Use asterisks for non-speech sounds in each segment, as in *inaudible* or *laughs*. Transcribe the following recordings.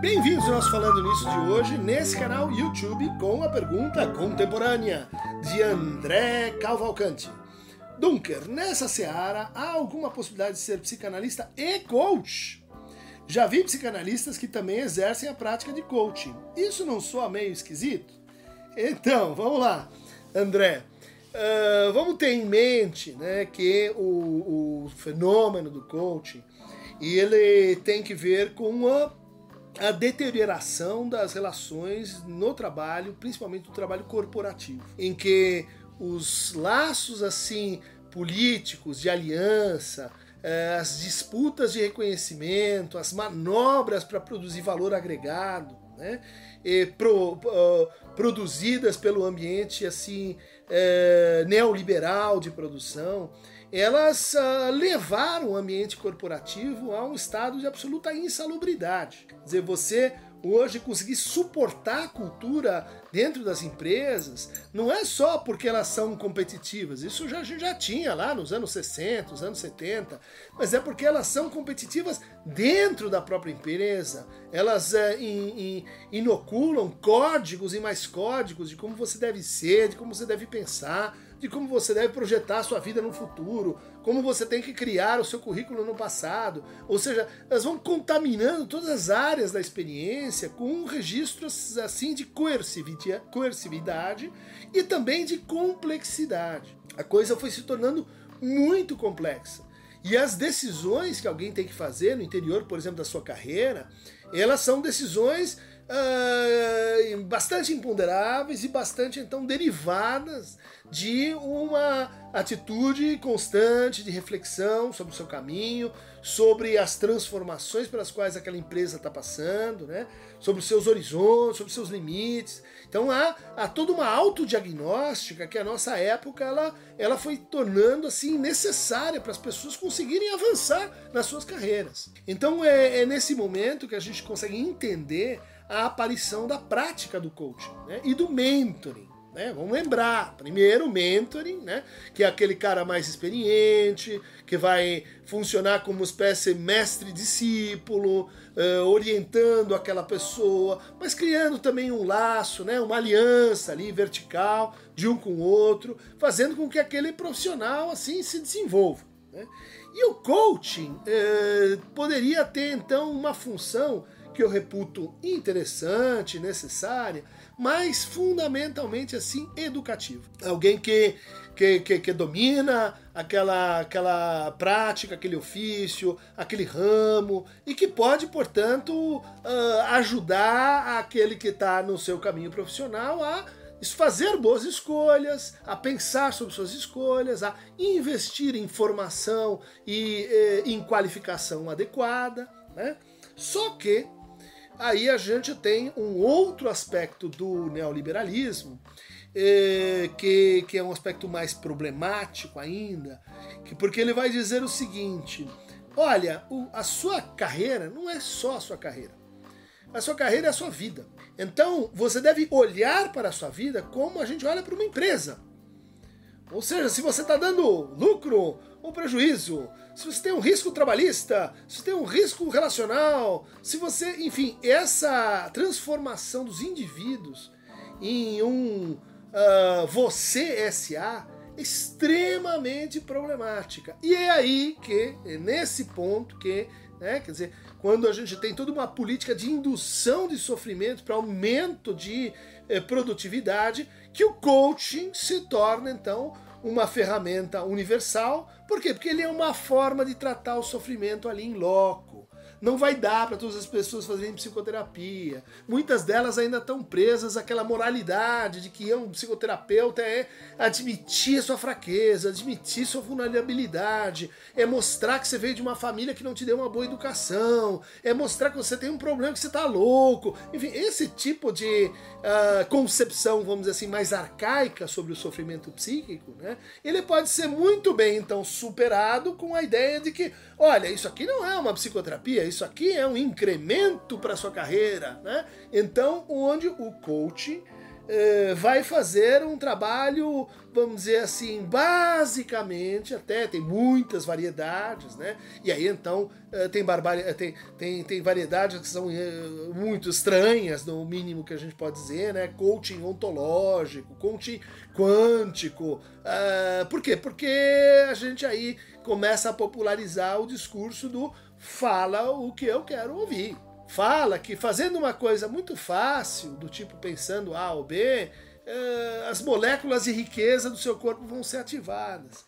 Bem-vindos ao nosso Falando Nisso de hoje, nesse canal YouTube, com a pergunta contemporânea de André Calvalcante. Dunker, nessa seara, há alguma possibilidade de ser psicanalista e coach? Já vi psicanalistas que também exercem a prática de coaching. Isso não soa meio esquisito? Então, vamos lá, André. Uh, vamos ter em mente né, que o, o fenômeno do coaching ele tem que ver com a a deterioração das relações no trabalho, principalmente no trabalho corporativo, em que os laços assim políticos de aliança, eh, as disputas de reconhecimento, as manobras para produzir valor agregado, né, pro, uh, produzidas pelo ambiente assim uh, neoliberal de produção, elas uh, levaram o ambiente corporativo a um estado de absoluta insalubridade. Quer dizer, você hoje conseguir suportar a cultura dentro das empresas não é só porque elas são competitivas, isso já, já tinha lá nos anos 60, nos anos 70, mas é porque elas são competitivas dentro da própria empresa, elas é, in, in, inoculam códigos e mais códigos de como você deve ser, de como você deve pensar, de como você deve projetar a sua vida no futuro, como você tem que criar o seu currículo no passado. Ou seja, elas vão contaminando todas as áreas da experiência com registros assim de coercividade e também de complexidade. A coisa foi se tornando muito complexa. E as decisões que alguém tem que fazer no interior, por exemplo, da sua carreira, elas são decisões uh, bastante imponderáveis e bastante então derivadas de uma atitude constante de reflexão sobre o seu caminho, sobre as transformações pelas quais aquela empresa está passando, né? sobre os seus horizontes, sobre os seus limites. Então há, há toda uma autodiagnóstica que a nossa época ela, ela foi tornando assim necessária para as pessoas conseguirem avançar nas suas carreiras. Então é, é nesse momento que a gente consegue entender a aparição da prática do coaching né? e do mentoring. Né? Vamos lembrar, primeiro o mentoring, né? que é aquele cara mais experiente, que vai funcionar como espécie mestre-discípulo, uh, orientando aquela pessoa, mas criando também um laço, né? uma aliança ali vertical de um com o outro, fazendo com que aquele profissional assim se desenvolva. Né? E o coaching uh, poderia ter então uma função que eu reputo interessante, necessária, mas fundamentalmente assim educativa. Alguém que, que, que, que, domina aquela, aquela prática, aquele ofício, aquele ramo e que pode, portanto, uh, ajudar aquele que está no seu caminho profissional a fazer boas escolhas, a pensar sobre suas escolhas, a investir em formação e eh, em qualificação adequada. Né? Só que Aí a gente tem um outro aspecto do neoliberalismo, é, que, que é um aspecto mais problemático ainda, que, porque ele vai dizer o seguinte: olha, o, a sua carreira não é só a sua carreira. A sua carreira é a sua vida. Então, você deve olhar para a sua vida como a gente olha para uma empresa. Ou seja, se você está dando lucro ou prejuízo, se você tem um risco trabalhista, se você tem um risco relacional, se você, enfim, essa transformação dos indivíduos em um uh, você SA é extremamente problemática. E é aí que, é nesse ponto que, né, quer dizer, quando a gente tem toda uma política de indução de sofrimento para aumento de eh, produtividade, que o coaching se torna então uma ferramenta universal. Por quê? Porque ele é uma forma de tratar o sofrimento ali em loco. Não vai dar para todas as pessoas fazerem psicoterapia. Muitas delas ainda estão presas àquela moralidade de que um psicoterapeuta é admitir sua fraqueza, admitir sua vulnerabilidade, é mostrar que você veio de uma família que não te deu uma boa educação, é mostrar que você tem um problema que você está louco. Enfim, esse tipo de uh, concepção, vamos dizer assim, mais arcaica sobre o sofrimento psíquico, né? Ele pode ser muito bem então superado com a ideia de que, olha, isso aqui não é uma psicoterapia, isso aqui é um incremento para sua carreira, né? Então, onde o coaching eh, vai fazer um trabalho, vamos dizer assim, basicamente, até tem muitas variedades, né? E aí então eh, tem, barbari tem, tem, tem variedades que são eh, muito estranhas, no mínimo que a gente pode dizer, né? Coaching ontológico, coaching quântico. Uh, por quê? Porque a gente aí começa a popularizar o discurso do fala o que eu quero ouvir fala que fazendo uma coisa muito fácil, do tipo pensando A ou B, eh, as moléculas de riqueza do seu corpo vão ser ativadas.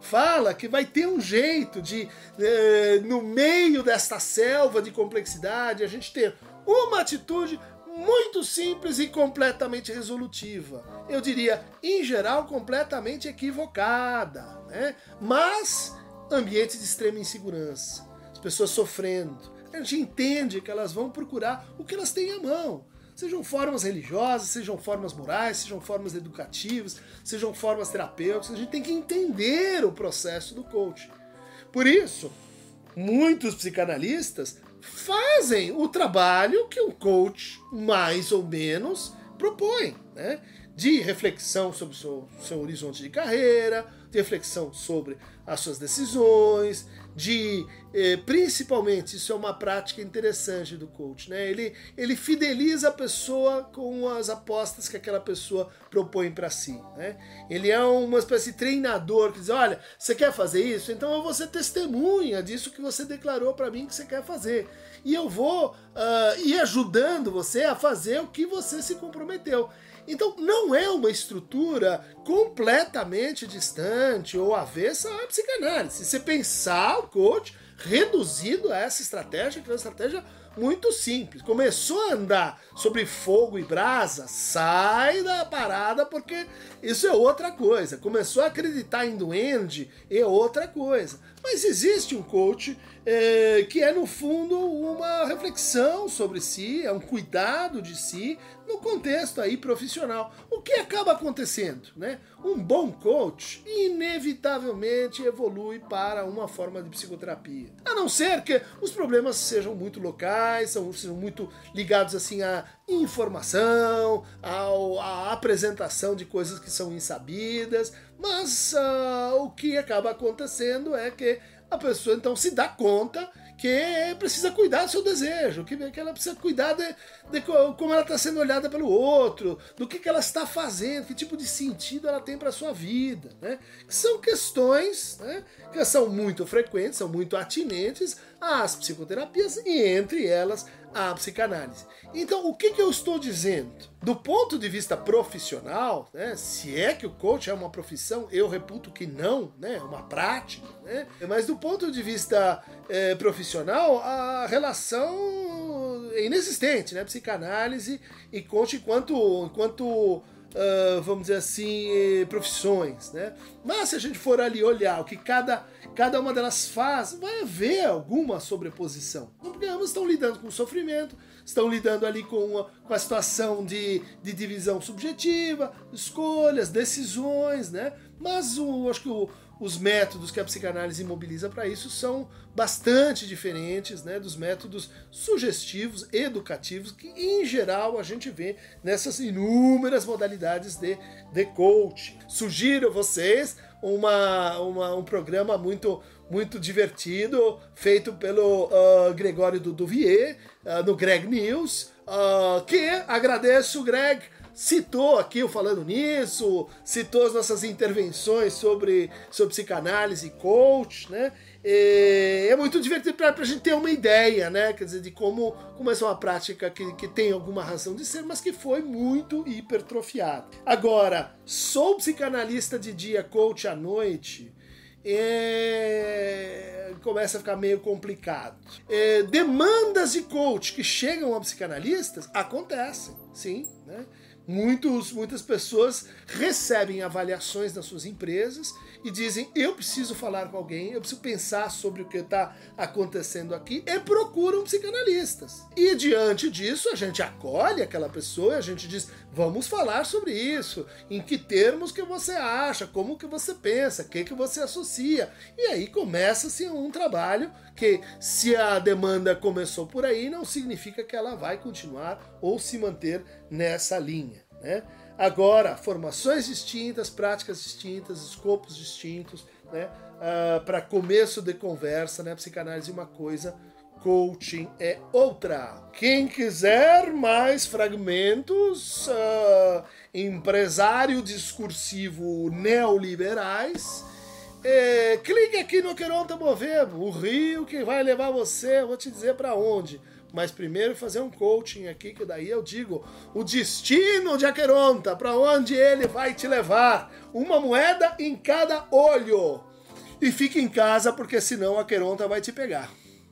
Fala que vai ter um jeito de, eh, no meio desta selva de complexidade, a gente ter uma atitude muito simples e completamente resolutiva. Eu diria, em geral, completamente equivocada, né? mas ambiente de extrema insegurança, pessoas sofrendo, a gente entende que elas vão procurar o que elas têm à mão. Sejam formas religiosas, sejam formas morais, sejam formas educativas, sejam formas terapêuticas, a gente tem que entender o processo do coaching. Por isso, muitos psicanalistas fazem o trabalho que um coach, mais ou menos, propõe, né? de reflexão sobre o seu, seu horizonte de carreira, de reflexão sobre as suas decisões, de eh, principalmente isso é uma prática interessante do coach, né? Ele, ele fideliza a pessoa com as apostas que aquela pessoa propõe para si, né? Ele é uma espécie de treinador que diz, olha, você quer fazer isso, então eu vou ser testemunha disso que você declarou para mim que você quer fazer e eu vou uh, ir ajudando você a fazer o que você se comprometeu. Então não é uma estrutura completamente distante ou avessa à psicanálise. Se você pensar o coach reduzido a essa estratégia, que é uma estratégia muito simples. Começou a andar sobre fogo e brasa, sai da parada porque isso é outra coisa. Começou a acreditar em duende, é outra coisa. Mas existe um coach é, que é, no fundo, uma reflexão sobre si, é um cuidado de si no contexto aí profissional. O que acaba acontecendo? Né? Um bom coach inevitavelmente evolui para uma forma de psicoterapia. A não ser que os problemas sejam muito locais, são, muito ligados assim à informação, ao, à apresentação de coisas que são insabidas, mas uh, o que acaba acontecendo é que a pessoa então se dá conta que precisa cuidar do seu desejo, que, que ela precisa cuidar de, de como ela está sendo olhada pelo outro, do que, que ela está fazendo, que tipo de sentido ela tem para a sua vida. Né? São questões né, que são muito frequentes, são muito atinentes às psicoterapias e entre elas a psicanálise. Então, o que, que eu estou dizendo? Do ponto de vista profissional, né, se é que o coach é uma profissão, eu reputo que não, né, é uma prática, né, mas do ponto de vista é, profissional, a relação é inexistente, né, psicanálise e coach enquanto, enquanto Uh, vamos dizer assim, profissões, né? Mas se a gente for ali olhar o que cada, cada uma delas faz, vai haver alguma sobreposição. Porque ambas estão lidando com o sofrimento, estão lidando ali com a, com a situação de, de divisão subjetiva, escolhas, decisões, né? Mas o, acho que o, os métodos que a psicanálise mobiliza para isso são bastante diferentes né, dos métodos sugestivos, educativos, que em geral a gente vê nessas inúmeras modalidades de, de coaching. Sugiro a vocês uma, uma, um programa muito muito divertido, feito pelo uh, Gregório Duduvier, uh, no Greg News, uh, que agradeço, Greg, citou aqui o Falando Nisso, citou as nossas intervenções sobre, sobre psicanálise e coach, né? E é muito divertido para a gente ter uma ideia, né? Quer dizer, de como, como essa é uma prática que, que tem alguma razão de ser, mas que foi muito hipertrofiada. Agora, sou psicanalista de dia, coach à noite. É... começa a ficar meio complicado. É... demandas de coach que chegam a psicanalistas acontecem, sim, né? Muitos, muitas pessoas recebem avaliações das suas empresas e dizem: eu preciso falar com alguém, eu preciso pensar sobre o que está acontecendo aqui, e procuram psicanalistas. E diante disso, a gente acolhe aquela pessoa, a gente diz: vamos falar sobre isso, em que termos que você acha, como que você pensa, o que, que você associa. E aí começa-se um trabalho que, se a demanda começou por aí, não significa que ela vai continuar ou se manter nessa linha. Né? Agora, formações distintas, práticas distintas, escopos distintos, né? Uh, para começo de conversa, né? Psicanálise é uma coisa, coaching é outra. Quem quiser mais fragmentos, uh, empresário discursivo neoliberais, é, clique aqui no Queronta Movemos, o rio que vai levar você, vou te dizer para onde. Mas primeiro fazer um coaching aqui, que daí eu digo o destino de Aqueronta, para onde ele vai te levar. Uma moeda em cada olho. E fique em casa, porque senão Aqueronta vai te pegar.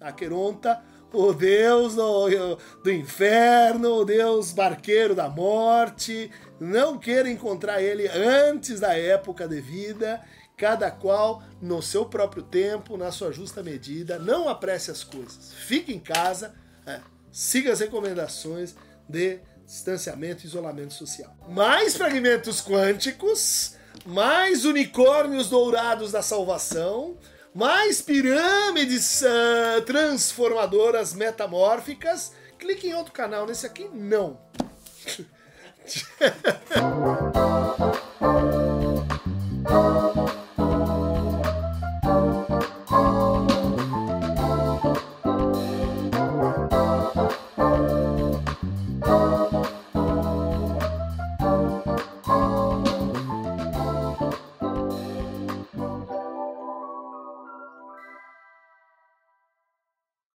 Aqueronta, o deus do, do inferno, o deus barqueiro da morte, não queira encontrar ele antes da época devida cada qual no seu próprio tempo, na sua justa medida. Não apresse as coisas. Fique em casa, é, siga as recomendações de distanciamento e isolamento social. Mais fragmentos quânticos, mais unicórnios dourados da salvação, mais pirâmides uh, transformadoras metamórficas. Clique em outro canal, nesse aqui não. *laughs*